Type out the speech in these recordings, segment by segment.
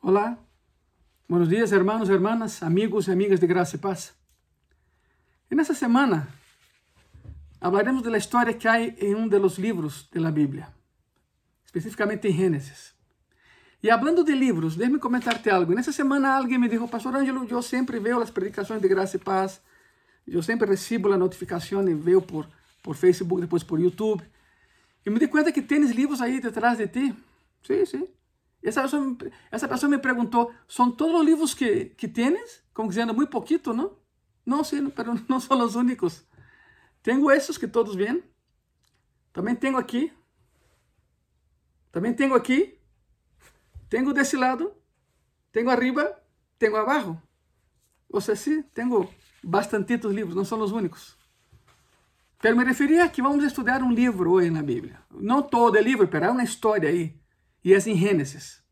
Olá, buenos días hermanos, hermanas, amigos y amigas de gracia y paz. En esta semana hablaremos de la historia que hay en uno de los libros de la Biblia, específicamente en Génesis. E hablando de livros, déjame comentarte algo. Nessa semana alguém me dijo, Pastor Ângelo, eu sempre vejo as predicações de graça e paz. Eu sempre recebo a notificação e vejo por, por Facebook, depois por YouTube. E me di conta que tens livros aí detrás de ti. Sim, sim. Essa pessoa, essa pessoa me perguntou, ¿são todos os livros que, que tienes? Como dizendo, muito pouquito, não? Não, sim, mas não são os únicos. Tenho esses que todos veem. Também tenho aqui. Também tenho aqui. Tenho desse lado. Tenho arriba. Tenho abaixo. Ou seja, sim, tenho bastantitos livros, não são os únicos. Pero me referia que vamos estudar um livro hoje na Bíblia. Não todo o livro, mas há uma história aí. E é em Gênesis.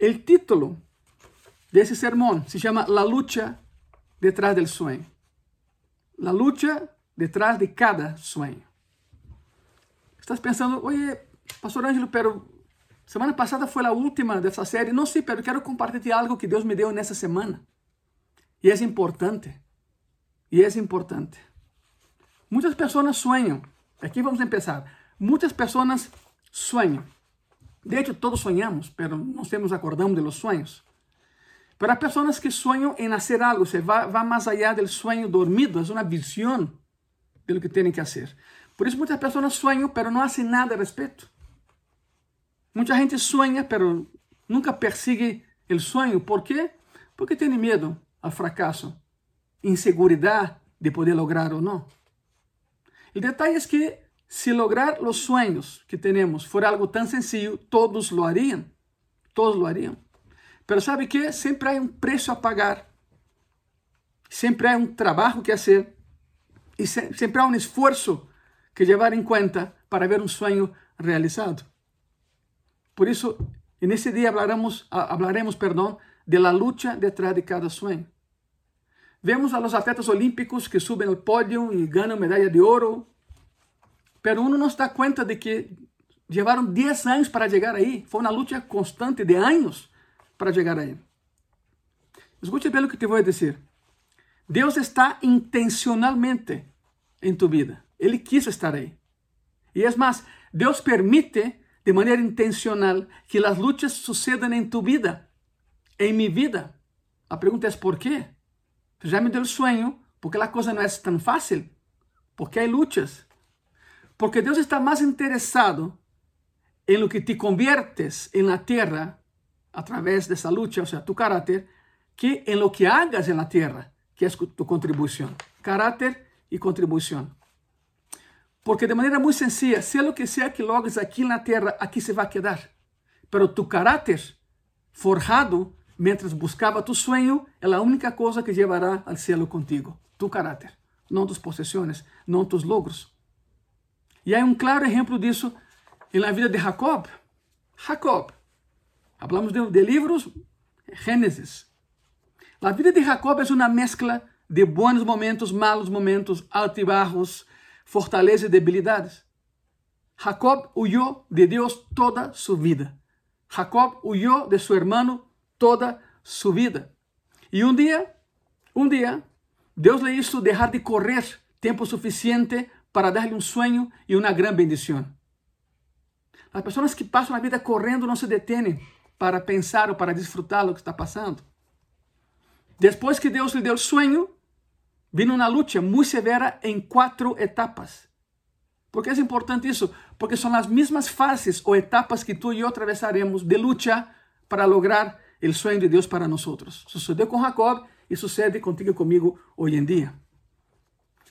O título desse sermão se chama La lucha detrás del sueño. La lucha detrás de cada sueño. Estás pensando, oye, Pastor Ângelo, pero semana passada foi a última dessa série. Não sei, pero quero compartilhar algo que Deus me deu nessa semana. E é importante. E é importante. Muitas pessoas sonham. Aqui vamos começar. Muitas pessoas sonham. De hecho, todos sonhamos, pero nos nos acordamos de los sueños. Pero hay personas que sueñan en hacer algo, se va, va más allá del sueño dormido, es una visión de lo que tienen que hacer. Por eso muchas personas sueñan, pero no hacen nada al respecto. Mucha gente sueña, pero nunca persigue el sueño. ¿Por qué? Porque tiene miedo al fracaso, inseguridad de poder lograr o no. El detalle es que se lograr os sonhos que temos for algo tão sencillo, todos lo harían. Todos lo harían. Pero sabe que sempre há um preço a pagar. Sempre há um trabalho que fazer. E sempre há um esforço que levar em conta para ver um sonho realizado. Por isso, nesse dia hablaremos, hablaremos perdão, de la lucha detrás de cada sonho. Vemos a los atletas olímpicos que subem ao pódio e ganham medalha de ouro, Pero uno não se dá conta de que levaram 10 anos para chegar aí. Foi uma luta constante de anos para chegar aí. Escute bem o que te vou dizer. Deus está intencionalmente em tu vida. Ele quis estar aí. E é mais, Deus permite de maneira intencional que as lutas sucedam em tu vida, em minha vida. A pergunta é por quê? Já me deu o sonho, porque a coisa não é tão fácil, porque há lutas. Porque Deus está mais interessado em lo que te conviertes en la tierra a través de esa lucha, o sea, tu carácter, que en lo que hagas en la tierra, que es tu contribución. Carácter y contribución. Porque de manera muy sencilla, sea lo que sea que logres aquí en la tierra, aquí se va a quedar. Pero tu carácter forjado mientras buscaba tu sueño es la única cosa que llevará al cielo contigo. Tu carácter, no tus posesiones, no tus logros. E há um claro exemplo disso na vida de Jacob. Jacob. Hablamos de, de livros, Gênesis. A vida de Jacob é uma mescla de bons momentos, malos momentos, altibajos, fortaleza e debilidades. Jacob huyó de Deus toda su vida. Jacob huyó de su hermano toda su vida. E um dia, um dia, Deus lhe hizo deixar de correr tempo suficiente para dar-lhe um sonho e uma grande bendição. As pessoas que passam a vida correndo não se detêm para pensar ou para desfrutar do que está passando. Depois que Deus lhe deu o sonho, vino uma luta muito severa em quatro etapas. Por que é importante isso? Porque são as mesmas fases ou etapas que tu e eu atravessaremos de luta para lograr o sonho de Deus para nós. Sucedeu com Jacob e sucede contigo e comigo hoje em dia.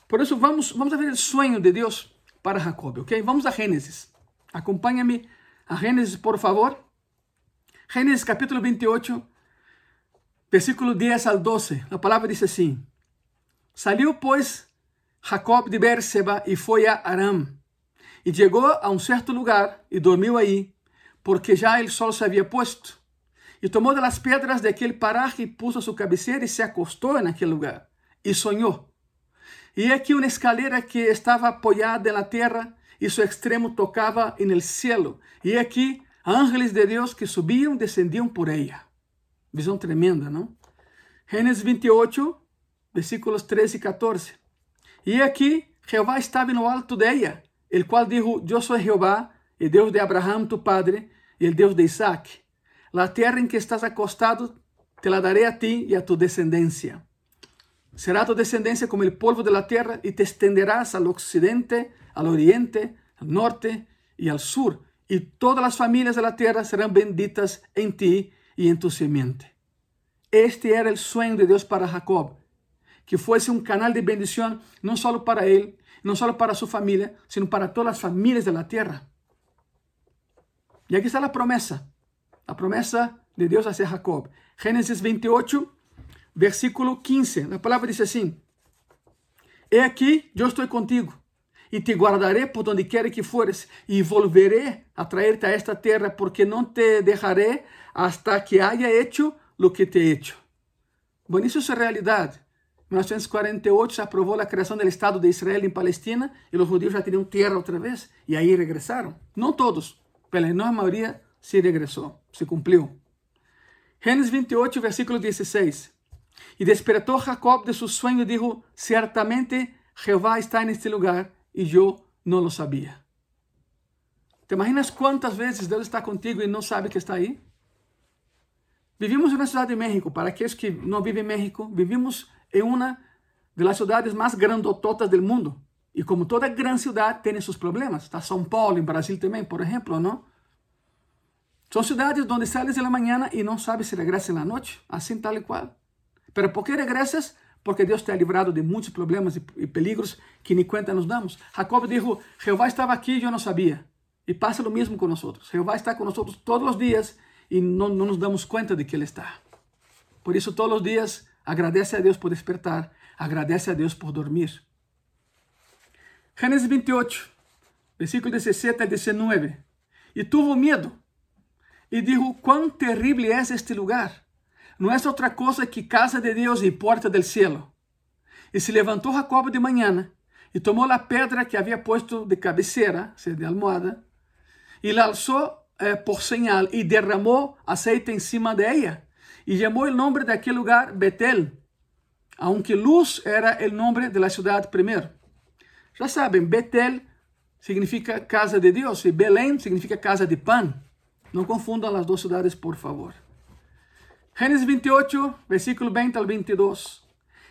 Por isso, vamos, vamos ver o sonho de Deus para Jacob, ok? Vamos a Gênesis. Acompanha-me a Gênesis, por favor. Gênesis capítulo 28, versículo 10 al 12. A palavra diz assim: Saliu, pois, Jacob de Berseba e foi a Aram. E chegou a um certo lugar e dormiu aí, porque já o sol se havia posto. E tomou das pedras daquele paraje e pôs a sua cabeceira e se acostou naquele lugar. E sonhou. E aqui uma escalera que estava apoiada na terra e seu extremo tocava no céu. E aqui ángeles de Deus que subiam e descendiam por ela. Visão tremenda, não? Gênesis 28, versículos 13 e 14. E aqui, Jeová estava no alto de ella, el qual dijo, Eu sou Jeová, el Deus de Abraham, tu padre, e el Deus de Isaac. La terra em que estás acostado, te la daré a ti e a tu descendencia. Será tu descendencia como el polvo de la tierra y te extenderás al occidente, al oriente, al norte y al sur. Y todas las familias de la tierra serán benditas en ti y en tu simiente. Este era el sueño de Dios para Jacob, que fuese un canal de bendición no solo para él, no solo para su familia, sino para todas las familias de la tierra. Y aquí está la promesa, la promesa de Dios hacia Jacob. Génesis 28, versículo 15. A palavra diz assim: He aqui, eu estou contigo, e te guardaré por donde quer que fores, e volveré a traerte a esta terra, porque não te deixaré hasta que haya hecho lo que te he hecho. Bueno, isso é realidade. Em 1948 se aprovou a criação do Estado de Israel em Palestina e os judeus já tinham terra outra vez e aí regressaram. Não todos, mas a enorme maioria se regressou, se cumpriu. Gênesis 28, versículo 16. E despertou Jacob de seu sonho e dijo, certamente Jeová está neste lugar e eu não lo sabia. ¿Te imaginas quantas vezes Deus está contigo e não sabe que está aí? Vivimos na cidade de México. Para aqueles que não vivem em México, vivimos em uma das cidades mais grandototas do mundo. E como toda grande cidade tem seus problemas. Está São Paulo, em Brasil também, por exemplo, não? São cidades onde sales na manhã e não sabes se regressas na noite, assim tal e qual. Pero ¿por qué regresas? Porque Dios te ha librado de muchos problemas y peligros que ni cuenta nos damos. Jacob dijo, Jehová estaba aquí y yo no sabía. Y pasa lo mismo con nosotros. Jehová está con nosotros todos los días y no, no nos damos cuenta de que Él está. Por eso todos los días agradece a Dios por despertar, agradece a Dios por dormir. Génesis 28, versículo 17 a 19. Y tuvo miedo y dijo, cuán terrible es este lugar não é outra coisa que casa de Deus e porta del cielo. E se levantou Jacob de manhã e tomou a pedra que havia posto de cabeceira, seja, de almohada, e la alçou eh, por señal e derramou aceite em cima de ella. E chamou o nome daquele lugar Betel, aunque Luz era o nome da cidade primeiro. Já sabem, Betel significa casa de Deus e Belém significa casa de pão. Não confundam as duas cidades, por favor. Gênesis 28, versículo 20 ao 22.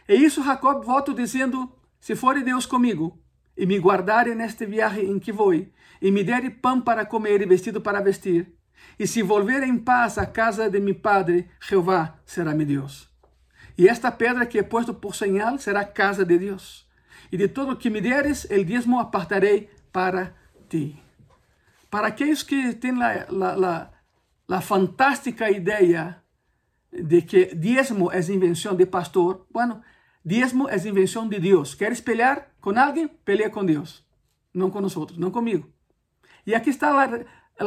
E isso Jacob volta dizendo: Se for Deus comigo, e me guardare neste viaje em que vou, e me der pão para comer e vestido para vestir, e se volver em paz à casa de meu padre, Jeová será meu Deus. E esta pedra que he posto por señal será casa de Deus. E de todo o que me deres, el dízimo apartarei para ti. Para aqueles que têm a fantástica ideia de que diezmo es invención de pastor, bueno, diezmo es invención de Dios. ¿Quieres pelear con alguien? Pelea con Dios, no con nosotros, no conmigo. Y aquí está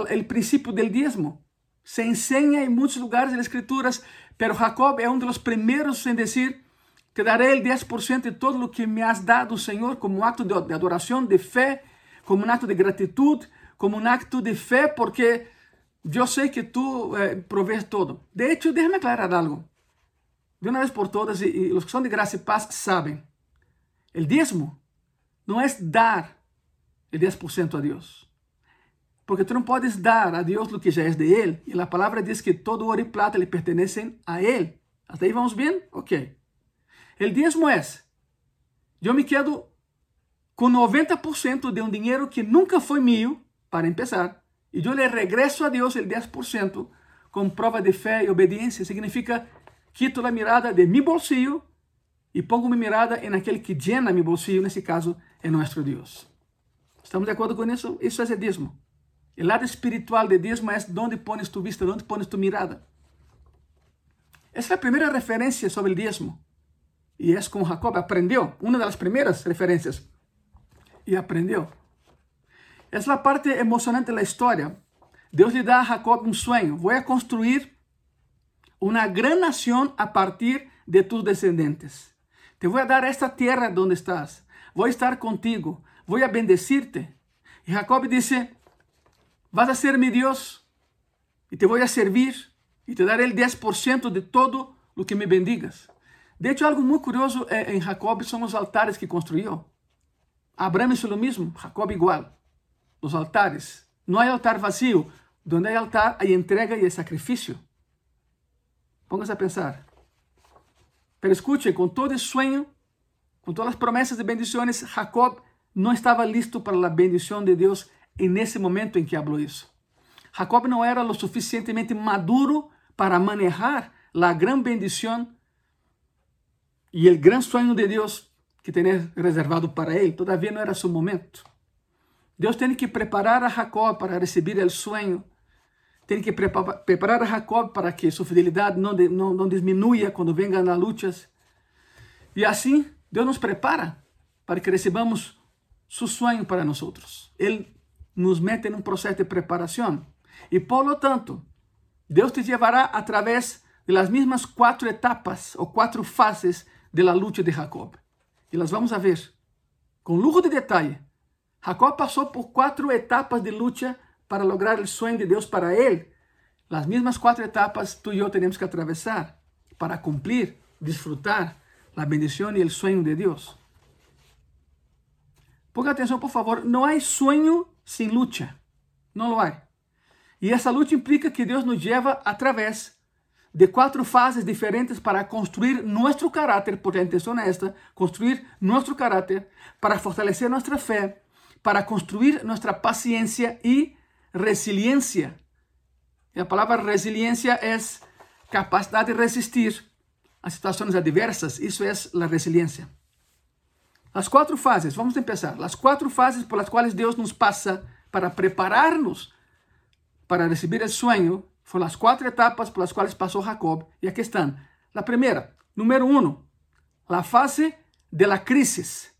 el, principio del diezmo. Se enseña en muchos lugares de las escrituras, pero Jacob es uno de los primeros en decir, te daré el 10% de todo lo que me has dado, Señor, como un acto de adoración, de fe, como un acto de gratitud, como un acto de fe, porque eu sei que tu eh, provees todo. De hecho, déjame aclarar algo. De uma vez por todas, e, os que são de graça e paz sabem. O dízimo não é dar o 10% a Deus. Porque tu não podes dar a Deus o que já é de Ele. E a palavra diz que todo ouro e plata lhe pertencem a Ele. Até aí vamos bem? Ok. O dízimo é: eu me quedo com 90% de um dinheiro que nunca foi meu, para começar e eu le regresso a Deus el 10% com prova de fé e obediência. Significa, quito a mirada de mi bolsillo e pongo mi mirada em aquele que llena mi bolsillo, nesse caso, é nosso Deus. ¿Estamos de acordo com isso? Isso é dízimo. O lado espiritual de dízimo é onde pones tu vista, onde pones tu mirada. Essa é a primeira referência sobre o dízimo. E é como Jacob aprendeu, uma das primeiras referências. E aprendeu. Essa é a parte emocionante da história. Deus lhe dá a Jacob um sonho. Vou a construir uma grande nação a partir de tus descendentes. Te vou a dar esta terra onde estás. Vou estar contigo. Vou a bendecirte. E Jacob disse: Vas a ser mi Deus e te vou a servir e te daré el 10% de todo lo que me bendigas. De hecho, algo muy curioso en Jacob son los altares que construyó. Abraham hizo lo mismo, Jacob igual. Los altares. No hay altar vacío. Donde hay altar, hay entrega y hay sacrificio. Póngase a pensar. Pero escuche, con todo el sueño, con todas las promesas de bendiciones, Jacob no estaba listo para la bendición de Dios en ese momento en que habló eso. Jacob no era lo suficientemente maduro para manejar la gran bendición y el gran sueño de Dios que tenía reservado para él. Todavía no era su momento. Dios tiene que preparar a Jacob para recibir el sueño. Tiene que preparar a Jacob para que su fidelidad no, no, no disminuya cuando vengan las luchas. Y así Dios nos prepara para que recibamos su sueño para nosotros. Él nos mete en un proceso de preparación. Y por lo tanto, Dios te llevará a través de las mismas cuatro etapas o cuatro fases de la lucha de Jacob. Y las vamos a ver con lujo de detalle. Jacob pasó por cuatro etapas de lucha para lograr el sueño de Dios para él. Las mismas cuatro etapas tú y yo tenemos que atravesar para cumplir, disfrutar la bendición y el sueño de Dios. Ponga atención, por favor, no hay sueño sin lucha. No lo hay. Y esa lucha implica que Dios nos lleva a través de cuatro fases diferentes para construir nuestro carácter, porque la intención es esta, construir nuestro carácter, para fortalecer nuestra fe, para construir nuestra paciencia y resiliencia. La palabra resiliencia es capacidad de resistir a situaciones adversas, eso es la resiliencia. Las cuatro fases, vamos a empezar, las cuatro fases por las cuales Dios nos pasa para prepararnos para recibir el sueño fueron las cuatro etapas por las cuales pasó Jacob y aquí están. La primera, número uno, la fase de la crisis.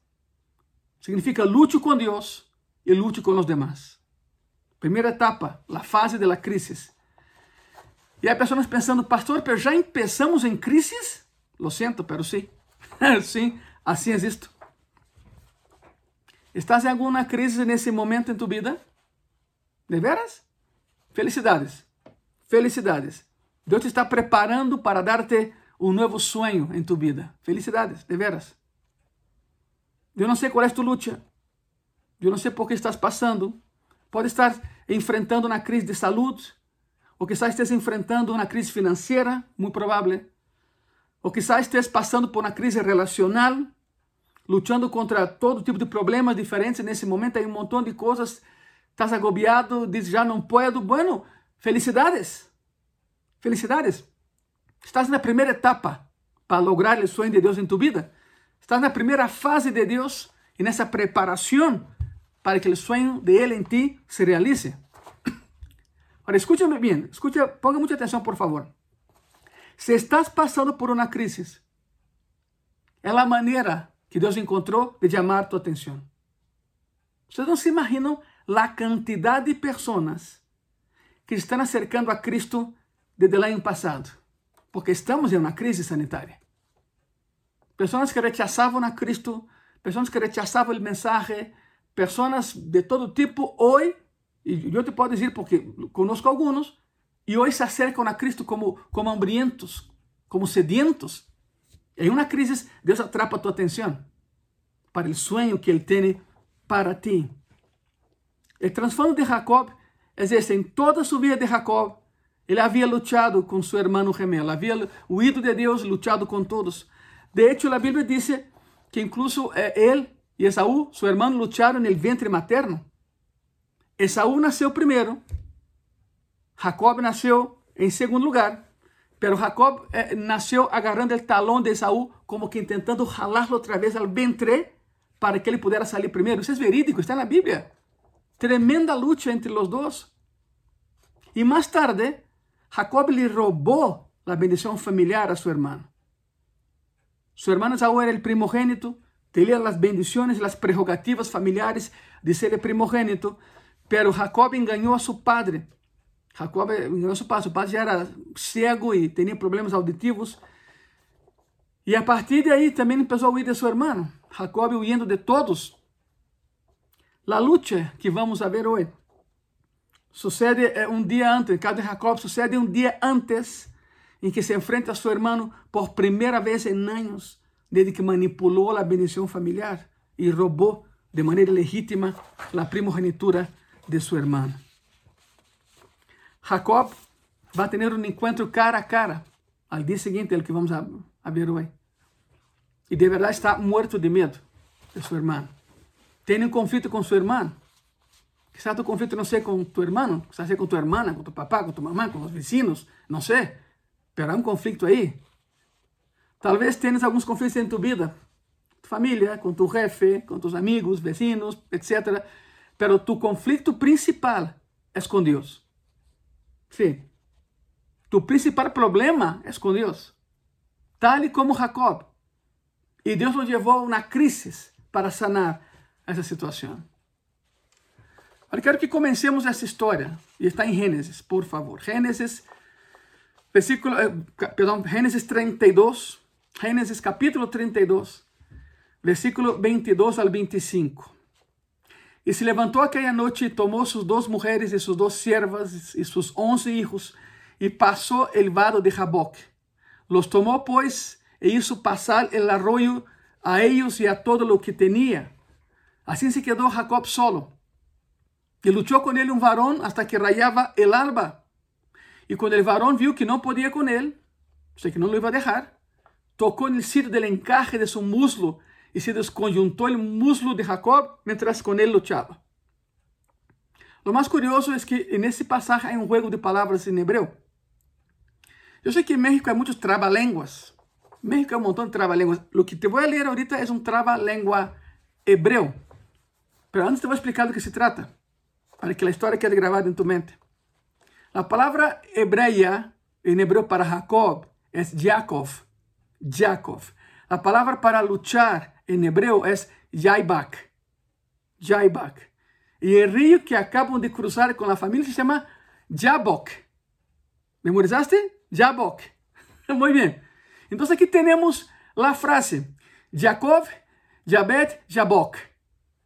Significa lucho con Dios y lucho con los demás. Primera etapa, la fase de la crisis. Y hay personas pensando, pastor, pero ya empezamos en crisis. Lo siento, pero sí. así es esto. ¿Estás en alguna crisis en ese momento en tu vida? ¿De veras? Felicidades. Felicidades. Deus te está preparando para darte um novo sonho em tu vida. Felicidades, de veras. Eu não sei qual é tu luta. Eu não sei por que estás passando. Pode estar enfrentando uma crise de saúde, ou quizás estés enfrentando uma crise financeira, muito provável. Ou quizás estés passando por uma crise relacional, lutando contra todo tipo de problemas diferentes nesse momento. Hay um montão de coisas estás agobiado, dices já não puedo. Bueno, felicidades. Felicidades. Estás na primeira etapa para lograr o sonho de Deus em tu vida. Estás na primeira fase de Deus e nessa preparação para que o sonho de Ele em ti se realize. Agora, escúchame bem, escucha, ponga muita atenção, por favor. Se estás passando por uma crise, é a maneira que Deus encontrou de chamar tua atenção. Vocês não se imaginam la cantidad de personas que están acercando a Cristo desde el año pasado, porque estamos en una crisis sanitaria. Personas que rechazaban a Cristo, personas que rechazaban el mensaje, personas de todo tipo, hoy, y yo te puedo decir porque conozco algunos, y hoy se acercan a Cristo como, como hambrientos, como sedientos. En una crisis, Dios atrapa tu atención para el sueño que Él tiene para ti. O transtorno de Jacob é esse: em toda a sua vida de Jacob, ele havia lutado com seu irmão gemelo, havia huido de Deus, lutado com todos. De hecho, a Bíblia diz que incluso eh, ele e Esaú, seu irmão, lutaram no ventre materno. Esaú nasceu primeiro, Jacob nasceu em segundo lugar, pero Jacob eh, nasceu agarrando o talão de Esaú, como que tentando jalá-lo outra vez ao ventre para que ele pudesse sair primeiro. Isso é verídico, está na Bíblia. Tremenda lucha entre los dos. Y más tarde, Jacob le robó la bendición familiar a su hermano. Su hermano Saúl era el primogénito, tenía las bendiciones las prerrogativas familiares de ser el primogénito, pero Jacob engañó a su padre. Jacob engañó a su padre, su padre ya era ciego y tenía problemas auditivos. Y a partir ahí también empezó a huir de su hermano. Jacob huyendo de todos La lucha que vamos ver hoje sucede eh, um dia antes, caso de Jacob, sucede um dia antes em que se enfrenta a seu irmão por primeira vez em anos, desde que manipulou a bendição familiar e roubou de maneira legítima a primogenitura de seu irmão. Jacob vai ter um encontro cara a cara al dia seguinte, el que vamos a, a ver hoje. E de verdade está morto de medo de seu irmão. Tem um conflito com seu irmão. Quizás tu conflito não seja com tu irmão, quizás seja com tu irmã, com tu papá, com tu mamã, com os vecinos, não sei. Pero há um conflito aí. Talvez tenhas alguns conflitos em tu vida, família, com tu jefe, com tus amigos, vecinos, etc. Pero tu conflito principal é com Deus. Sim. Tu principal problema é com Deus. Tal como Jacob. E Deus o levou a uma crise para sanar essa situação. Agora quero que comecemos essa história. E está em Gênesis, por favor. Gênesis, versículo, eh, perdão, Gênesis 32. Gênesis capítulo 32, versículo 22 al 25. E se levantou aquela noite e tomou suas duas mulheres e suas duas servas e seus onze hijos e passou el vado de Jaboque. Los tomou, pois, e hizo passar el arroyo a ellos e a todo lo que tinha. Assim se quedou Jacob solo. E lutou com ele um varão hasta que rayava el alba. E quando el varão viu que não podia com ele, sei que não lo iba a deixar, tocou no sítio del encaje de seu muslo e se desconjuntou o muslo de Jacob mientras com ele luchava. Lo mais curioso é que nesse passagem há um jogo de palavras em hebreu. Eu sei que México é muitos traba-línguas. México é um montão de traba-línguas. O que te vou ler ahorita é um traba-língua hebreu. Mas antes te vou explicar do que se trata, para que a história quede gravada em tu mente. A palavra hebreia em hebreu para Jacob é Jacob. Jacob. A palavra para lutar em hebreu é Jaibak. Jaibak. E o rio que acabam de cruzar com a família se chama Jabok. ¿Memorizaste? Jabok. Muy bien. Entonces aquí tenemos la frase. Jacob, Jabet, Jabok.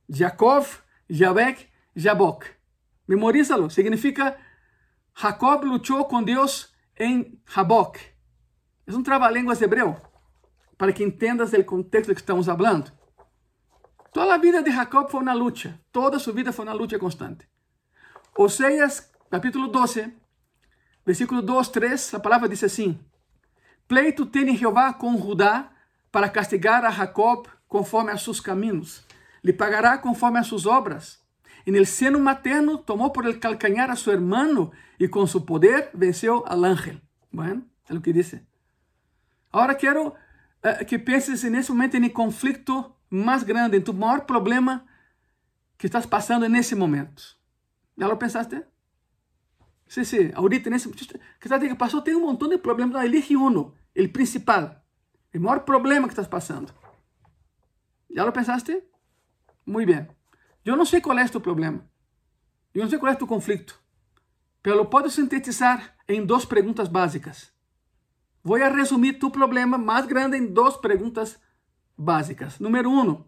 Jacob, Jabek, Jabok. Memorízalo. Significa Jacob luchó con Dios en Jabok. Es un trabalengua hebreu. Para que entendas el contexto que estamos hablando. Toda a vida de Jacob foi uma luta. Toda sua vida foi uma luta constante. Oséias, capítulo 12, versículo 2, 3, a palavra diz assim: Pleito tem Jeová com Judá para castigar a Jacob conforme a seus caminhos. Lhe pagará conforme a suas obras. E no seno materno tomou por el calcanhar a seu irmão e com seu poder venceu al ángel. Bueno, é o que diz. Agora quero uh, que penses nesse momento em conflito mais grande, em tu maior problema que estás passando nesse momento. Já lo pensaste? Sí, sí, ahorita en ese que estás que pasó, tem um montão de problemas, não, elige uno, el principal, el maior problema que estás passando. ¿Ya lo pensaste? Muy bien. Yo no sé cuál es tu problema. Yo no sé cuál es tu conflicto. Pero lo puedo sintetizar en dos preguntas básicas. Voy a resumir tu problema más grande en dos preguntas básicas. Número uno,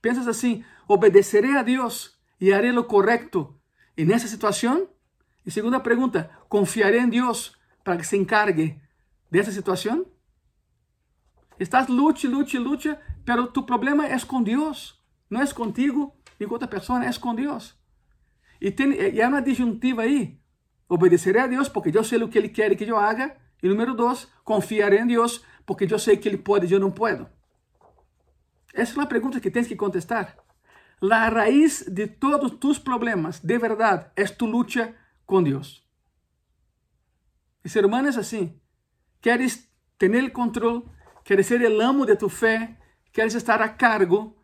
piensas así, obedeceré a Dios y haré lo correcto en esa situación. E segunda pergunta, confiaré em Deus para que se encargue dessa situação? Estás lute, lute, lute, pero tu problema é com Deus, não é contigo nem com outra pessoa, é com Deus. E, tem, e há uma disjuntiva aí. Obedeceré a Deus porque eu sei o que Ele quer que eu haga. E número dois, confiaré em Deus porque eu sei que Ele pode e eu não puedo. Essa é uma pergunta que tens que contestar. A raiz de todos tus problemas, de verdade, é tu luta com Deus. O ser humano é assim. Queres ter o controle, queres ser o amo de tu fé, queres estar a cargo.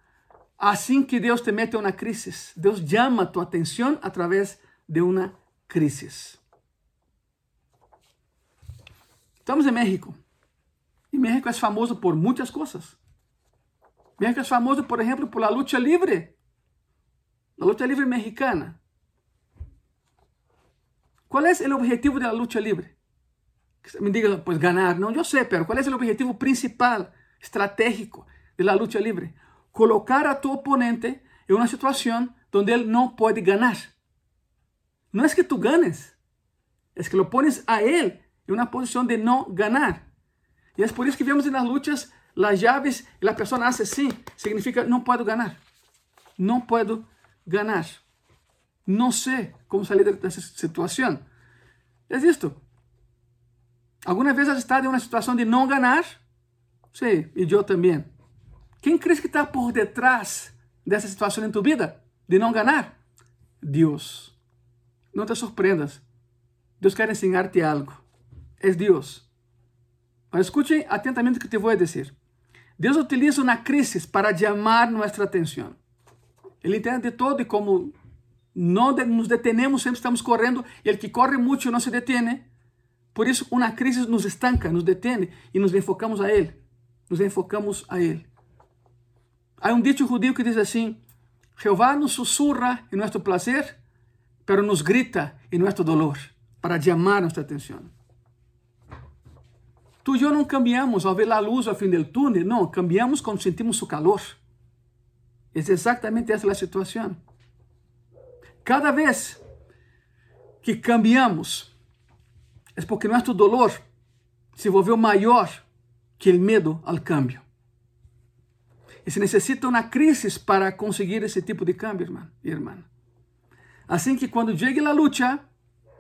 Assim que Deus te mete uma crise, Deus chama tu atenção através de uma crise. Estamos em México. E México é famoso por muitas coisas. México é famoso, por exemplo, por la lucha libre. La lucha libre mexicana. ¿Cuál es el objetivo de la lucha libre? Me diga, pues ganar. No, yo sé, pero ¿cuál es el objetivo principal, estratégico de la lucha libre? Colocar a tu oponente en una situación donde él no puede ganar. no es que tú ganes, es que lo pones a Él en una posición de no ganar. Y es por eso que vemos en las luchas las llaves y la persona hace así, significa no puedo ganar, no puedo ganar, no sé cómo salir de esa situación. Es esto. ¿Alguna vez has estado en una situación de no ganar? Sí, y yo también. ¿Quién crees que está por detrás de esa situación en tu vida de no ganar? Dios. No te sorprendas. Dios quiere enseñarte algo. Es Dios. Pero escuchen atentamente lo que te a decir. Deus utiliza uma crise para chamar nossa atenção. Ele entende todo e como não nos detenemos, sempre estamos correndo, e o que corre muito não se detém. Por isso, uma crise nos estanca, nos detém e nos enfocamos a Ele. Nos enfocamos a Ele. Há um dito judío que diz assim: Jeová nos sussurra em nosso prazer, pero nos grita em nosso dolor, para chamar nossa atenção. Tú y yo no cambiamos al ver la luz al fin del túnel, no, cambiamos cuando sentimos su calor. Es exactamente esa la situación. Cada vez que cambiamos, es porque nuestro dolor se volvió mayor que el miedo al cambio. Y se necesita una crisis para conseguir ese tipo de cambio, hermano y hermana. Así que cuando llegue la lucha,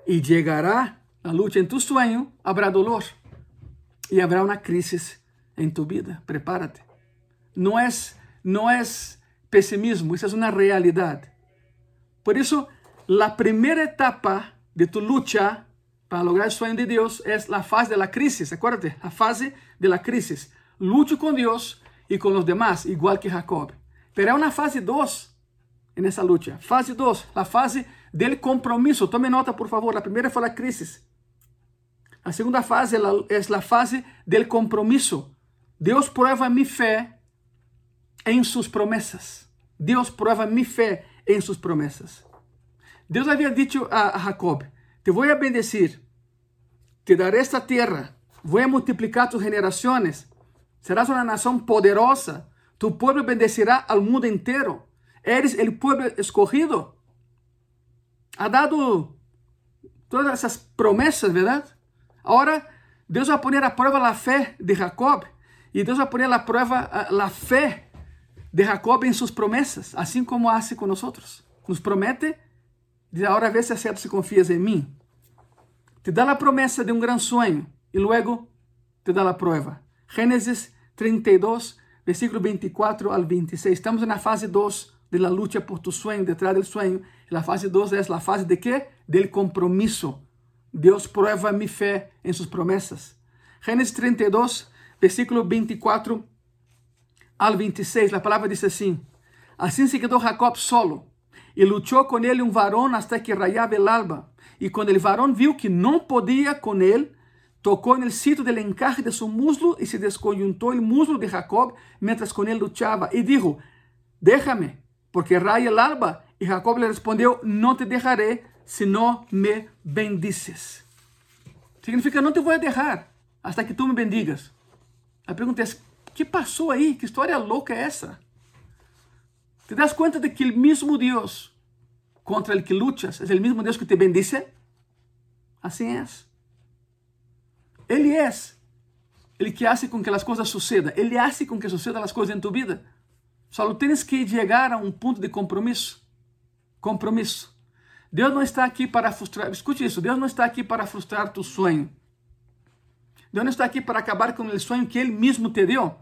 y llegará la lucha en tu sueño, habrá dolor. e haverá uma crise em tu vida. Prepárate. Não é, não é pessimismo, isso é uma realidade. Por isso, a primeira etapa de tu luta para lograr o sonho de Deus é a fase da crise. Acuérdate, a fase da crise. Lute com Deus e com os demás, igual que Jacob. Pero é uma fase 2 nessa luta. Fase 2, a fase del compromisso. Tome nota, por favor. A primeira foi a crise. A segunda fase é a fase do compromisso. Deus prova minha fé em suas promessas. Deus prova minha fé em suas promessas. Deus havia dito a Jacob: Te vou a bendecir, te daré esta terra, vou a multiplicar tus generações, serás uma nação poderosa, tu povo bendecirá ao mundo inteiro, eres o povo escolhido. Ha dado todas essas promessas, verdade? Ahora, Deus vai poner a prova a fé de Jacob e Deus vai poner a prova a fé de Jacob em suas promessas, assim como hace com nós. Nos promete, diz agora vê se acertas se confias em mim. Te dá a promessa de um grande sonho e luego te dá a prova. Gênesis 32, versículo 24 ao 26. Estamos na fase 2 de la lucha por tu sueño, detrás del sueño. E a fase 2 é a fase de quê? Del compromisso. Deus prova minha fé em suas promessas. Gênesis 32, versículo 24 ao 26, a palavra diz assim: Assim se quedou Jacob solo, e lutou com ele um varão até que rayava el alba. E quando o varão viu que não podia com ele, tocou no sítio del encaje de seu muslo e se desconjuntou o muslo de Jacob mientras com ele luchava. E dijo: Déjame, porque raya el alba. E Jacob lhe respondeu: Não te deixaré se não me bendices. Significa, não te vou deixar hasta que tu me bendigas. A pergunta é, que passou aí? Que história louca é essa? ¿Te das conta de que o mesmo Deus contra o que luchas é o mesmo Deus que te bendice? Assim é. Ele é ele que hace com que as coisas sucedam. Ele hace com que sucedam as coisas em tu vida. Só tens que chegar a um ponto de compromisso. Compromisso. Deus não está aqui para frustrar, escute isso, Deus não está aqui para frustrar tu sonho. Deus não está aqui para acabar com o sonho que Ele mesmo te deu.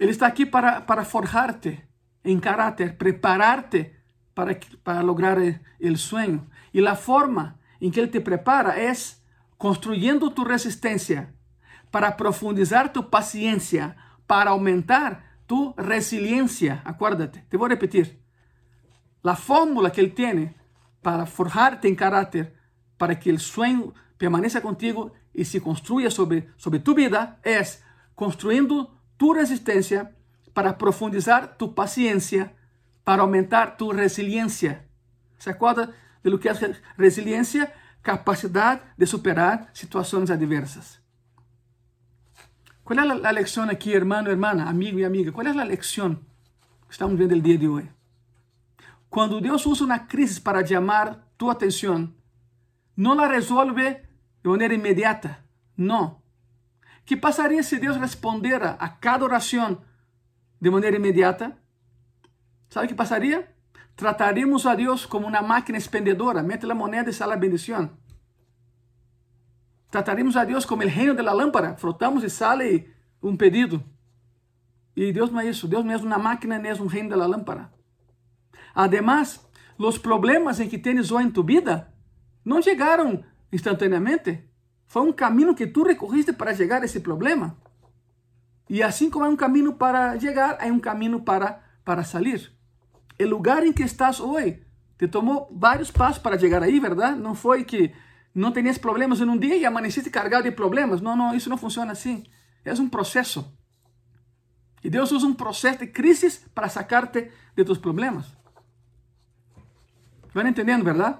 Ele está aqui para, para forjar-te em caráter, preparar-te para, para lograr o sonho. E a forma em que Ele te prepara é construindo tu resistência, para profundizar tu paciência, para aumentar tu resiliência. Acuérdate, te vou repetir la fórmula que Él tiene para forjarte en carácter, para que el sueño permanezca contigo y se construya sobre, sobre tu vida, es construyendo tu resistencia para profundizar tu paciencia, para aumentar tu resiliencia. ¿Se acuerda de lo que es resiliencia? Capacidad de superar situaciones adversas. ¿Cuál es la, lección aquí, hermano, hermana, amigo y amiga? ¿Cuál es la lección que estamos viendo el día de hoy? Quando Deus usa uma crise para chamar tua atenção, não la resolve de maneira imediata. Não. que passaria se Deus respondera a cada oração de maneira imediata? ¿Sabe o que passaria? Trataríamos a Deus como uma máquina expendedora. Mete a moneda e sale a bendição. Trataríamos a Deus como o reino da lâmpada. Frotamos e sale um pedido. E Deus não é isso. Deus não é uma máquina, nem é um reino da lâmpada. Además, os problemas em que tens hoje em tu vida não chegaram instantaneamente. Foi um caminho que tu recorriste para chegar a esse problema. E assim como há um caminho para chegar, há um caminho para, para sair. O lugar em que estás hoje te tomou vários passos para chegar aí, verdade? Não foi que não tenias problemas em um dia e amaneciste carregado de problemas. Não, não, isso não funciona assim. É um processo. E Deus usa um processo de crises para sacarte de tus problemas. Van entendendo, verdade?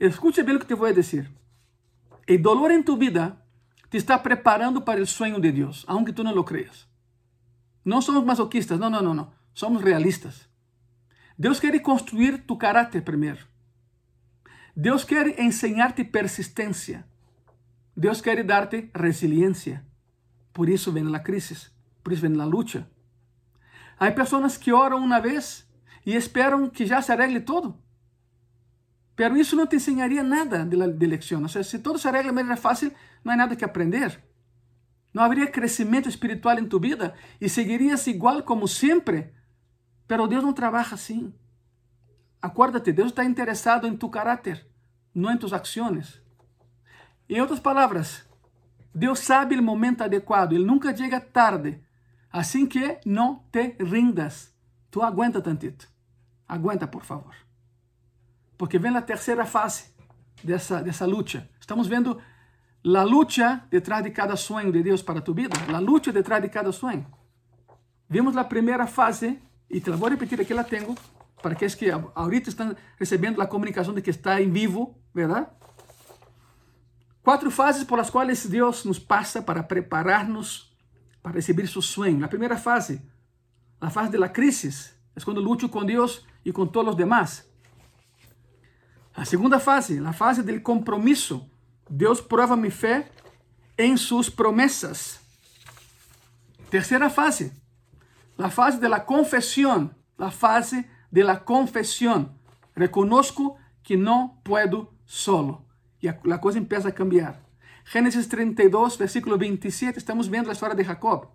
Escute bem o que te vou dizer. El dolor en tu vida te está preparando para el sueño de Dios, aunque tú no lo creas. No somos masoquistas, no, no, no, no. Somos realistas. Deus quer construir tu caráter primeiro. Deus quer ensinar-te persistência. Deus quer dar-te resiliência. Por isso vem a crise, por isso vem a luta. Há pessoas que oram uma vez e esperam que já se arregle tudo. Pero isso não te ensinaria nada de, de lección. O sea, se todo se arregla de maneira fácil, não há nada que aprender. Não haveria crescimento espiritual em tu vida e seguirias igual como sempre. Pero Deus não trabalha assim. Acuérdate, Deus está interessado em tu caráter, não em tus ações. Em outras palavras, Deus sabe o momento adequado, Ele nunca chega tarde. Assim que não te rindas. Tu aguenta tantito. Aguenta, por favor. Porque vem a terceira fase dessa, dessa luta. Estamos vendo a luta detrás de cada sonho de Deus para tu vida. A luta detrás de cada sonho. Vimos a primeira fase, e te la vou repetir, aqui la tenho, para aqueles que ahorita estão recebendo a comunicação de que está em vivo, verdade? Quatro fases por as quais Deus nos passa para preparar-nos para receber seu sonho. A primeira fase, a fase da crise, é quando luto com Deus e com todos os demais. A segunda fase, a fase do compromisso. Deus prova minha fé em suas promessas. Terceira fase, a fase da confissão. A fase da confissão. Reconozco que não puedo solo. E a, a coisa começa a cambiar. Gênesis 32, versículo 27, estamos vendo a história de Jacob.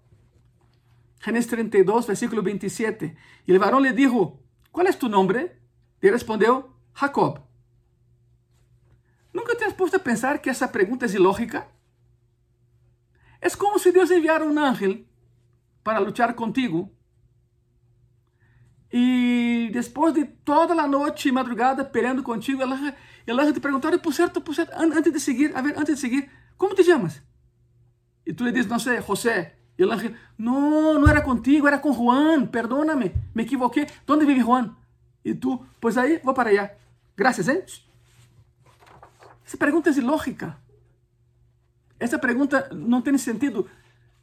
Gênesis 32, versículo 27. E o varão lhe dijo, qual é tu nome? Ele respondeu, Jacob. Nunca te has puesto a pensar que essa pergunta é ilógica? É como se Deus enviara um ángel para lutar contigo e depois de toda a noite e madrugada peleando contigo, ela, ela te perguntar, por certo, por certo, antes de seguir, a ver, antes de seguir, como te chamas? E tu lhe diz, não sei, José. E ángel, não, não era contigo, era com Juan, perdóname, me equivoquei. Onde vive Juan? E tu, pois aí, vou para allá. Graças, hein? Essa pergunta é ilógica. Essa pergunta não tem sentido.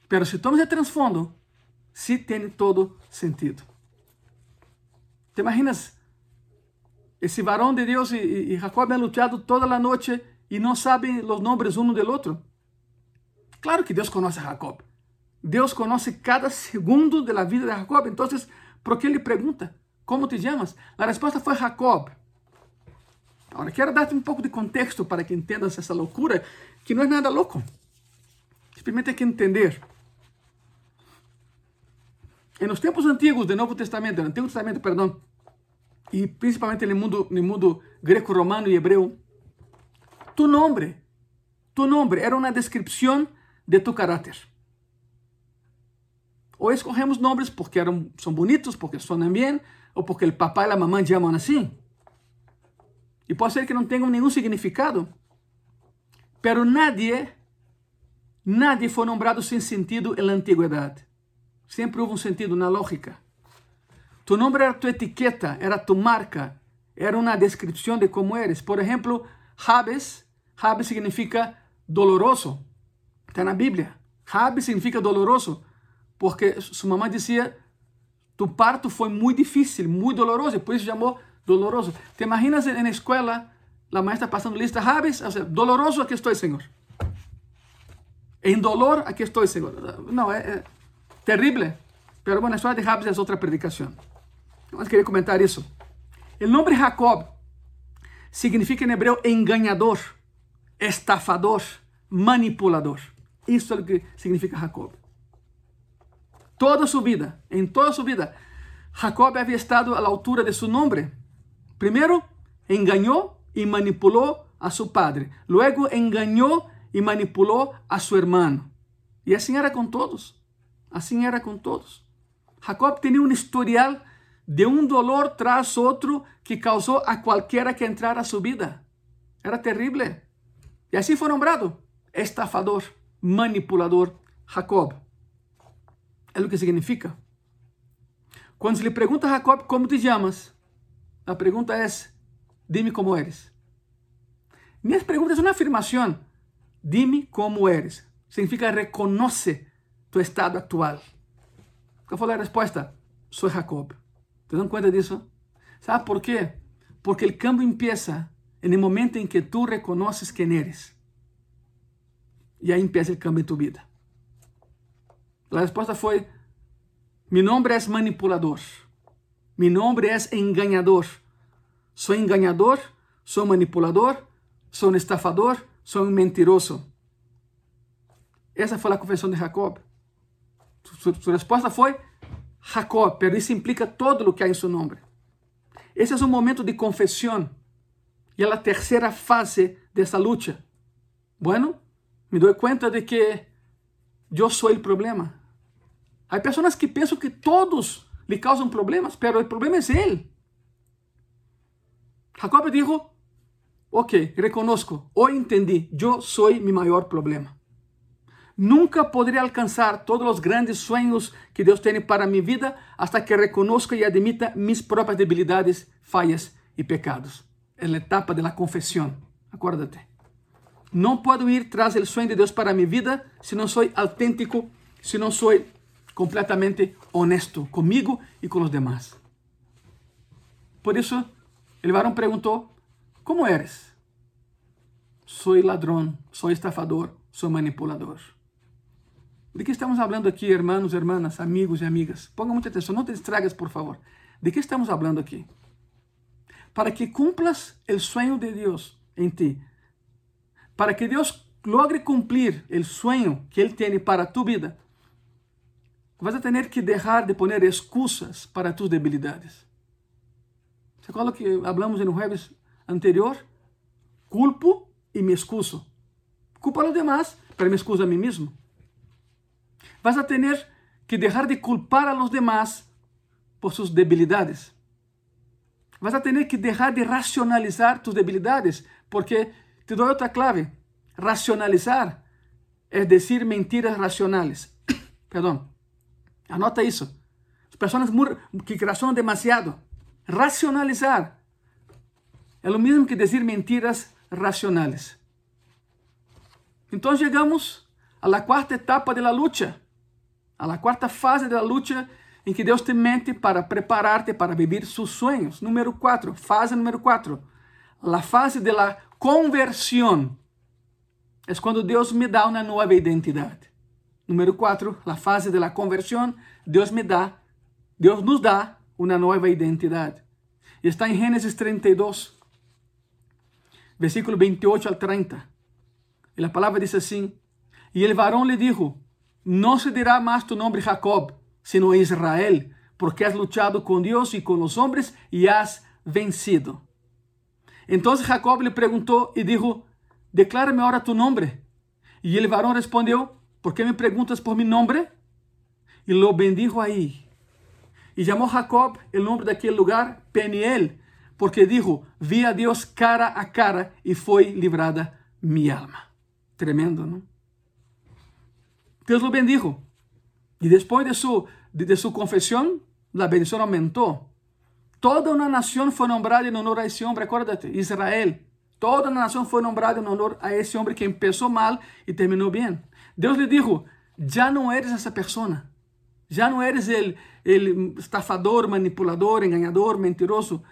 Mas se tomas de transfundo, sí tem todo sentido. ¿Te imaginas? Esse varão de Deus e, e Jacob han lutado toda a noite e não sabem os nomes um do outro. Claro que Deus conhece Jacob. Deus conhece cada segundo da vida de Jacob. Então, por que ele pergunta? Como te chamas? A resposta foi Jacob. Agora, quero dar-te um pouco de contexto para que entendas essa loucura, que não é nada louco. Simplesmente é que entender. E nos tempos antigos do Novo Testamento, do Antigo Testamento, perdão, e principalmente no mundo, no mundo greco-romano e hebreu, tu nome, tu nome era uma descrição de tu caráter. Ou escorremos nomes porque são bonitos, porque sonam bem, ou porque o papai e a mamãe chamam assim. E pode ser que não tenham nenhum significado, pero nadie, nadie foi nombrado sem sentido na antiguidade. Sempre houve um sentido na lógica. Tu nome era tua etiqueta, era tu marca, era uma descrição de como eres. Por exemplo, Jabes, Jabes significa doloroso. Está na Bíblia. Jabes significa doloroso, porque sua mamãe dizia, tu parto foi muito difícil, muito doloroso, e por isso chamou doloroso. ¿Te imaginas en la escuela la maestra pasando lista, Javes? O sea, doloroso, aquí estoy, Señor. En dolor, aquí estoy, Señor. No, es, es terrible. Pero bueno, la historia de Javes es otra predicación. Mas queria comentar isso. O nome Jacob significa em hebreu enganador, estafador, manipulador. Isso é o que significa Jacob. Toda sua vida, em toda sua vida, Jacob havia estado à altura de seu nome. Primeiro, enganou e manipulou a seu padre. Luego, enganou e manipulou a seu irmão. E assim era com todos. Assim era com todos. Jacob tinha um historial de um dolor tras outro que causou a qualquer que entrar a sua vida. Era terrível. E assim foi nombrado estafador, manipulador, Jacob. É o que significa. Quando se lhe pergunta a Jacob como te chamas, a pergunta é: dime como eres. Minhas perguntas é uma afirmação. Dime como eres. Significa reconoce tu estado atual. Qual foi a resposta? Sou Jacob. ¿Te dan cuenta de eso? ¿Sabes por qué? Porque el cambio empieza el momento en que tú reconoces quién eres. Y ahí empieza el cambio en tu vida. La respuesta fue, mi nombre es manipulador. Mi nombre es engañador. Soy engañador, soy manipulador, soy un estafador, soy un mentiroso. Esa fue la confesión de Jacob. Su, su respuesta fue, Jacob, pero isso implica todo o que há em seu nome. Esse é um momento de confissão e é a terceira fase dessa luta. Bueno, me dou conta de que eu sou o problema. Há pessoas que pensam que todos lhe causam problemas, mas o problema é ele. Jacob disse: Ok, reconozco, hoje entendi, eu sou meu maior problema. Nunca podré alcanzar todos los grandes sueños que Dios tiene para mi vida hasta que reconozca y admita mis propias debilidades, fallas y pecados. Es la etapa de la confesión. Acuérdate. No puedo ir tras el sueño de Dios para mi vida si no soy auténtico, si no soy completamente honesto conmigo y con los demás. Por eso el varón preguntó, ¿cómo eres? Soy ladrón, soy estafador, soy manipulador. De que estamos falando aqui, irmãos, irmãs, amigos e amigas? Ponga muita atenção, não te distragas, por favor. De que estamos falando aqui? Para que cumplas o sonho de Deus em ti, para que Deus logre cumprir o sonho que Ele tem para tu vida, vas a tener que deixar de poner excusas para tus debilidades. ¿Se acuerda que hablamos no jueves anterior? Culpo e me excuso. Culpo a los demás, pero me excuso a mim mesmo. Vas a tener que dejar de culpar a los demás por sus debilidades. Vas a tener que dejar de racionalizar tus debilidades, porque te doy otra clave. Racionalizar es decir mentiras racionales. Perdón. Anota eso. Personas que razonan demasiado. Racionalizar es lo mismo que decir mentiras racionales. Entonces llegamos a la cuarta etapa de la lucha. A quarta fase da luta em que Deus te mente para preparar-te para viver seus sonhos. Número 4, fase número 4. A fase de la conversão. É quando Deus me dá uma nova identidade. Número 4, a fase de la conversão, Deus me dá, Deus nos dá uma nova identidade. Está em Gênesis 32, versículo 28 al 30. E a palavra diz assim: E el varão lhe dijo: No se dirá más tu nombre Jacob, sino Israel, porque has luchado con Dios y con los hombres y has vencido. Entonces Jacob le preguntó y dijo, declárame ahora tu nombre. Y el varón respondió, ¿por qué me preguntas por mi nombre? Y lo bendijo ahí. Y llamó Jacob el nombre de aquel lugar Peniel, porque dijo, vi a Dios cara a cara y fue librada mi alma. Tremendo, ¿no? Deus o bendijo. E depois de sua de, su confesión, la bendición aumentou. Toda uma nação foi nombrada em honor a esse homem, acuérdate, Israel. Toda uma nação foi nombrada em honor a esse homem que começou mal e terminou bem. Deus lhe dijo, já não eres essa pessoa. Já não eres el, el estafador, manipulador, enganador, mentiroso.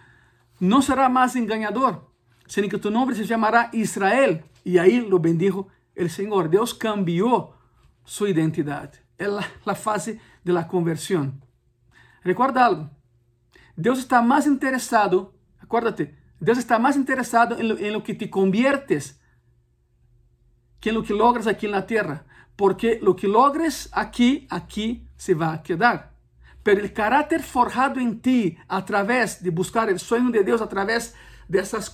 no será más engañador, sino que tu nombre se llamará Israel. Y ahí lo bendijo el Señor. Dios cambió su identidad. Es la, la fase de la conversión. Recuerda algo. Dios está más interesado, acuérdate, Dios está más interesado en lo, lo que te conviertes que en lo que logras aquí en la tierra. Porque lo que logres aquí, aquí se va a quedar. Pero el carácter forjado en ti a través de buscar el sueño de Dios, a través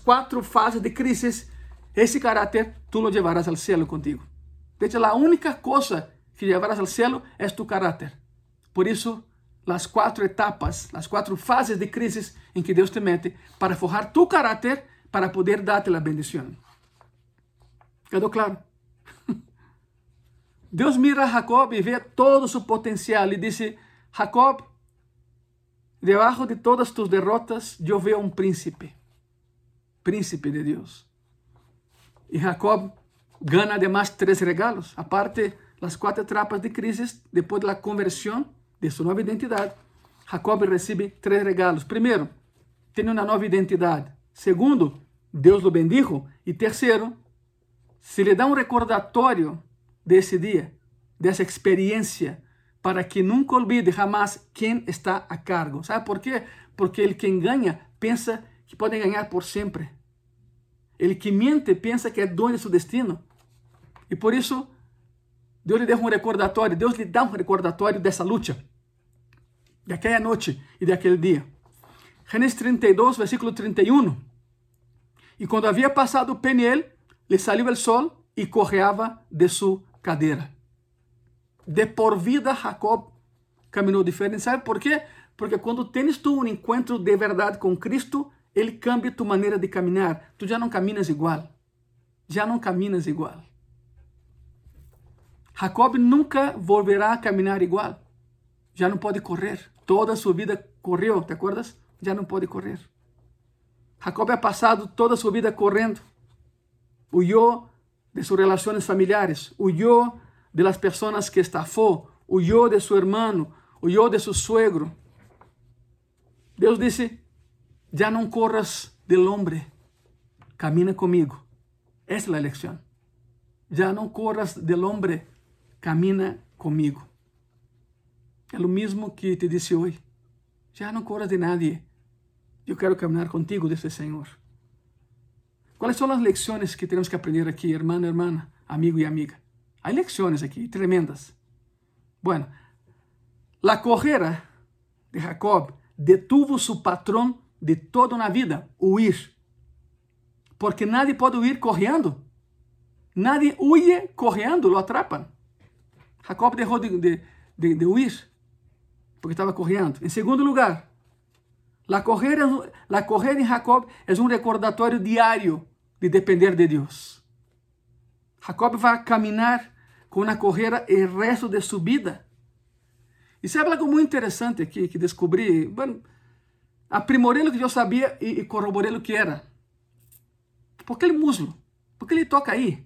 cuatro fases de crisis, ese carácter tú lo llevarás al cielo contigo. De la única cosa que llevarás al cielo es tu carácter. Por eso, las cuatro etapas, las cuatro fases de crisis en que Dios te mete para forjar tu carácter para poder darte la bendición. ¿Quedó claro? Deus mira a Jacob e vê todo su potencial e dice, Jacob, debajo de todas tus derrotas, eu veo um príncipe, príncipe de Deus. E Jacob gana además três regalos, aparte las quatro etapas de crisis, depois da conversão de sua nova identidade, Jacob recebe três regalos. Primeiro, tem uma nova identidade. Segundo, Deus lo bendijo. E terceiro, se lhe dá um recordatório desse dia, dessa experiência, para que nunca olvide jamais quem está a cargo. Sabe por quê? Porque ele que ganha pensa que pode ganhar por sempre. Ele que mente pensa que é dono de seu destino. E por isso, Deus lhe deu um recordatório, Deus lhe dá um recordatório dessa luta, daquela noite e daquele dia. Gênesis 32, versículo 31. E quando havia passado Peniel, lhe saiu o sol e correava de sua cadeira. De por vida, Jacob caminhou diferente. Sabe por quê? Porque quando tens tu um encontro de verdade com Cristo, ele cambia tu maneira de caminhar. Tu já não caminas igual. Já não caminas igual. Jacob nunca volverá a caminhar igual. Já não pode correr. Toda sua vida correu, te acordas? Já não pode correr. Jacob ha passado toda sua vida correndo. Huyó de sus relaciones familiares, huyó de las personas que estafó, huyó de su hermano, huyó de su suegro. Deus disse: Já não corras del hombre, camina comigo. Essa é a eleição. Já não corras del hombre, camina comigo. É o mesmo que te disse hoje. Já não corras de nadie. Eu quero caminhar contigo, disse o Senhor. ¿Cuáles son las lecciones que tenemos que aprender aquí, hermano, hermana, amigo y amiga? Hay lecciones aquí tremendas. Bueno, la cojera de Jacob detuvo su patrón de toda una vida, huir. Porque nadie puede huir corriendo. Nadie huye corriendo, lo atrapan. Jacob dejó de, de, de, de huir porque estaba corriendo. En segundo lugar, La correr, la correr em Jacob é um recordatório diário de depender de Deus. Jacob vai caminhar com uma correra o resto de sua vida. E sabe algo muito interessante aqui que descobri? Bueno, aprimorei o que eu sabia e, corroborei o que era. Por aquele muslo, por que ele toca aí?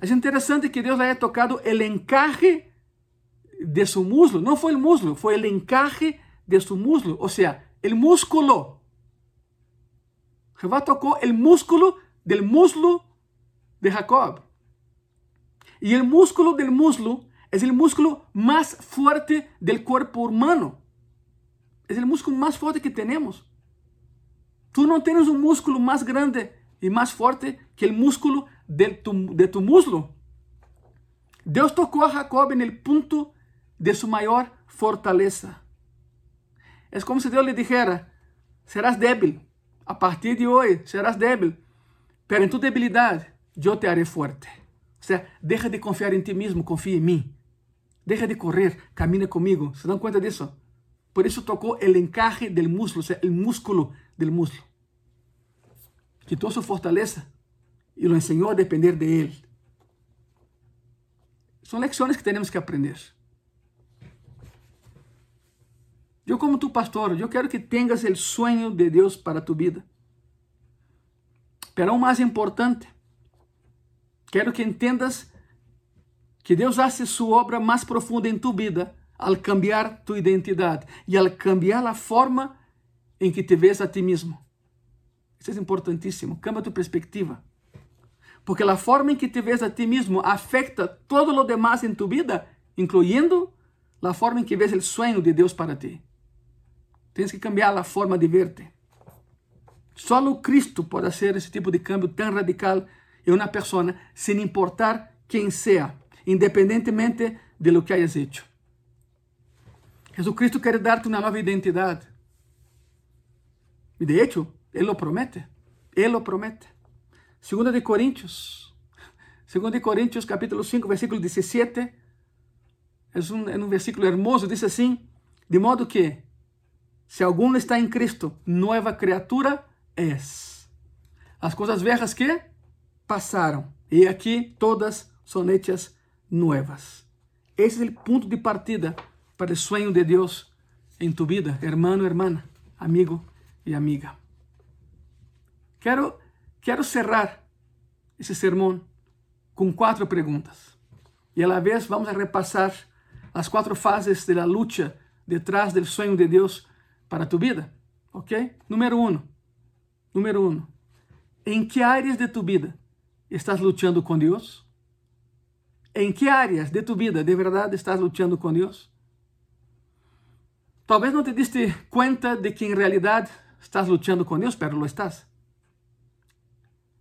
É interessante que Deus haya tocado o encaje de seu muslo. Não foi o muslo, foi o encaje de su muslo, o sea, el músculo. Jehová tocó el músculo del muslo de Jacob. Y el músculo del muslo es el músculo más fuerte del cuerpo humano. Es el músculo más fuerte que tenemos. Tú no tienes un músculo más grande y más fuerte que el músculo de tu, de tu muslo. Dios tocó a Jacob en el punto de su mayor fortaleza. É como se Deus lhe dijera, serás débil, a partir de hoje serás débil, pero em tu debilidade eu te haré fuerte. O sea, deja de confiar em ti mesmo, confia em mim. Deja de correr, camina comigo. ¿Se dan conta disso? Por isso tocou o encaje del músculo, o sea, el músculo del muslo. Quitou sua fortaleza e lo ensinou a depender de Ele. São lecciones que temos que aprender. Eu, como tu pastor, eu quero que tenhas o sonho de Deus para tu vida. Pero mais importante, quero que entendas que Deus hace sua obra mais profunda em tu vida al cambiar tu identidade e al cambiar a forma em que te vês a ti mesmo. Isso é importantíssimo. Cambia tu perspectiva. Porque a forma em que te vês a ti mesmo afecta todo o demás em tu vida, incluindo a forma em que vês o sonho de Deus para ti. Tens que cambiar a forma de verte. Só Cristo pode fazer esse tipo de cambio tão radical em uma pessoa, sem importar quem seja, independentemente de lo que hayas hecho. Jesucristo quer dar-te uma nova identidade. E de hecho, Ele lo promete. Ele lo promete. Segunda de Coríntios. Segunda de Coríntios, capítulo 5, versículo 17. É um, é um versículo hermoso. Diz assim: De modo que, se algum está em Cristo, nova criatura és. As coisas velhas que passaram, e aqui todas são hechas novas. Esse é o ponto de partida para o sonho de Deus em tu vida, hermano, hermana, amigo e amiga. Quero, quero cerrar esse sermão com quatro perguntas. E la vez vamos a repassar as quatro fases da luta detrás do sonho de Deus para tu vida. Ok? Número um. Número um. Em que áreas de tu vida estás lutando com Deus? Em que áreas de tu vida de verdade estás lutando com Deus? Talvez não te diste conta de que em realidade estás lutando com Deus, pero lo estás.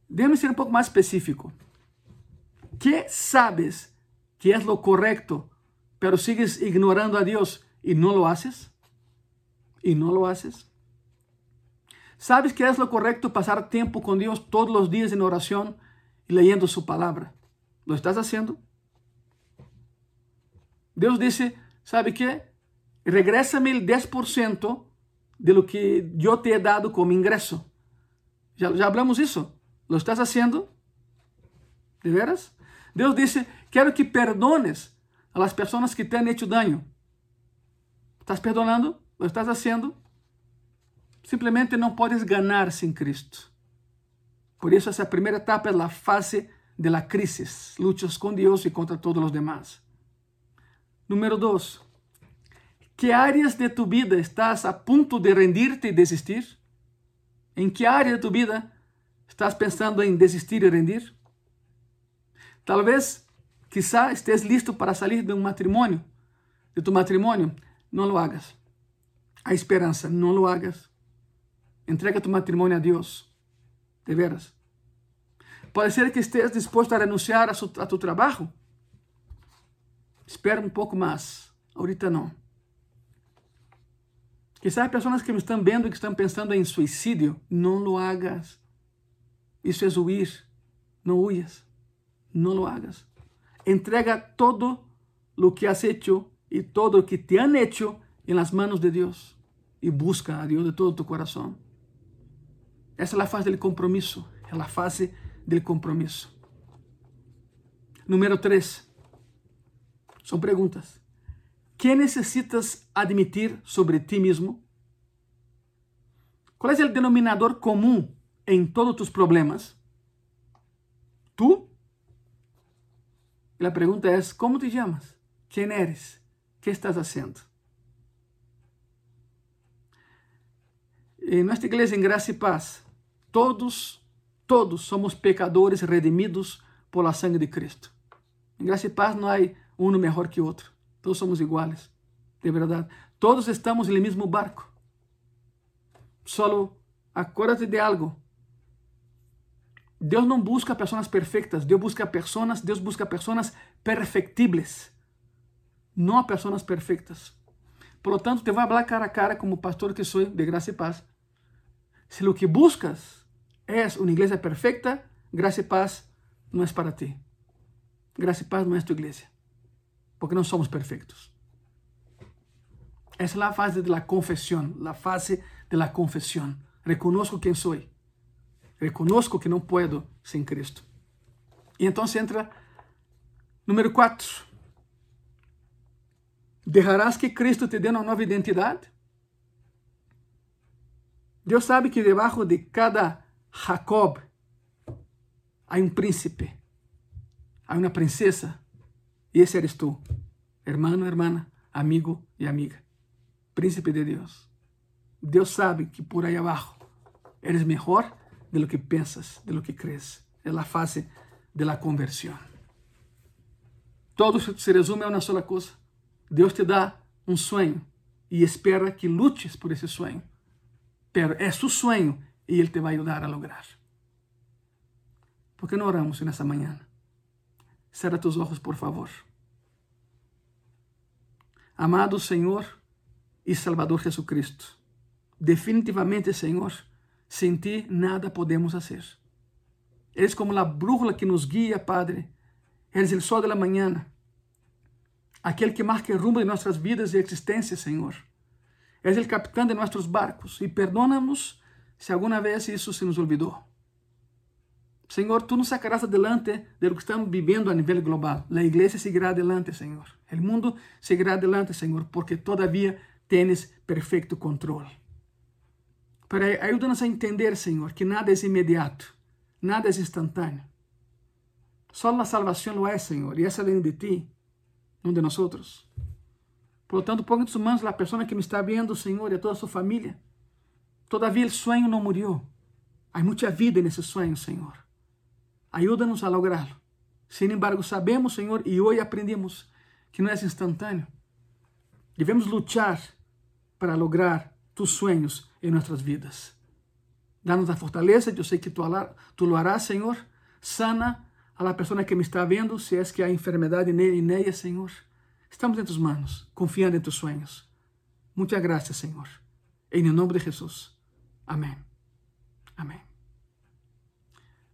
Déjame ser um pouco mais específico. Que sabes que é lo correto, pero sigues ignorando a Deus e não lo haces? E não lo haces? Sabes que é lo correto passar tempo com Deus todos os dias em oração e leyendo su palavra? ¿Lo estás haciendo? Deus disse, ¿sabe qué? Regrésame el 10% de lo que yo te he dado como ingreso. Já, já hablamos isso. ¿Lo estás haciendo? ¿De veras? Deus disse, quero que perdones a las pessoas que te han hecho daño. ¿Estás perdonando? ¿Lo estás haciendo? Simplesmente não podes ganhar sem Cristo. Por isso, essa primeira etapa é a fase de la crisis. Luchas com Deus e contra todos os demás. Número dois. Que áreas de tu vida estás a ponto de rendir-te e desistir? Em que área de tu vida estás pensando em desistir e rendir? Talvez, quizá, estés listo para sair de um matrimônio, de tu matrimônio. Não lo hagas. Há esperança, não lo hagas. Entrega tu matrimônio a Deus. De veras. Pode ser que estejas disposto a renunciar a, su, a tu trabalho. Espera um pouco mais. Ahorita não. Quizás pessoas que me estão vendo e que estão pensando em suicídio, não lo hagas. Isso é huir. Não huyas. Não lo hagas. Entrega todo lo que has hecho e todo lo que te han hecho en las manos de Deus e busca a Deus de todo tu coração. Essa é a fase do compromisso, é a fase do compromisso. Número 3. São perguntas. que necessitas admitir sobre ti mesmo? Qual é o denominador comum em todos tus problemas? Tu? E a pergunta é: como te chamas? Quem eres? que estás fazendo? Em nossa igreja em Graça e Paz, Todos, todos somos pecadores redimidos por la sangre de Cristo. Em graça e paz não há um melhor que outro. Todos somos iguais, de verdade. Todos estamos no mesmo barco. Solo acuérdate de algo. Deus não busca pessoas perfeitas, Deus busca pessoas, Deus busca pessoas perfectibles, não a pessoas perfeitas. Por lo tanto, te vou falar cara a cara como pastor que sou de graça e paz. Se o que buscas es una iglesia perfecta, gracia y paz no es para ti. Gracia y paz no es tu iglesia, porque no somos perfectos. Es la fase de la confesión, la fase de la confesión. Reconozco quién soy. Reconozco que no puedo sin Cristo. Y entonces entra número cuatro. ¿Dejarás que Cristo te dé una nueva identidad? Dios sabe que debajo de cada Jacob, há um príncipe, há uma princesa, e esse eres tu, hermano, hermana, amigo e amiga, príncipe de Deus. Deus sabe que por aí abaixo eres melhor de lo que pensas, de lo que crees. É a fase de la conversão. Todo se resume a uma sola coisa. Deus te dá um sonho e espera que lutes por esse sonho. Pero é su sonho e Ele te vai ajudar a lograr. Por que não oramos nessa manhã? Cerra tus olhos, por favor. Amado Senhor e Salvador Jesucristo, definitivamente, Senhor, sem ti nada podemos fazer. Eres como a brújula que nos guia, Padre. Eres o sol da manhã, aquele que marca o rumo de nossas vidas e existência, Senhor. Eres o capitão de nossos barcos e perdona-nos se alguma vez isso se nos olvidou. Senhor, tu nos sacarás adelante de lo que estamos vivendo a nível global. A igreja seguirá adelante, Senhor. O mundo seguirá adelante, Senhor, porque todavia tens perfeito controle. Pero ajuda-nos a entender, Senhor, que nada é imediato, nada é instantâneo. Só a salvação lo é, Senhor, e essa vem de ti, não de nós. Por lo tanto, ponga em tus mãos a pessoa que me está vendo, Senhor, e a toda sua família. Todavia, o sonho não morreu. Há muita vida nesse sonho, Senhor. Ajuda-nos a lográ-lo. Sin embargo, sabemos, Senhor, e hoje aprendemos que não é instantâneo. Devemos lutar para lograr tus sonhos em nossas vidas. Dá-nos a fortaleza, eu sei que tu, lo harás, Senhor. Sana a la pessoa que me está vendo, se é que há enfermidade e nela, Senhor. Estamos em tus manos, confiando em tus sueños. Muchas gracias, Señor. En el nombre de Jesús. Amén. Amén.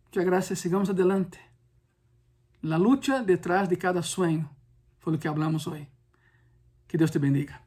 Muchas gracias. Sigamos adelante. La lucha detrás de cada sueño fue lo que hablamos hoy. Que Dios te bendiga.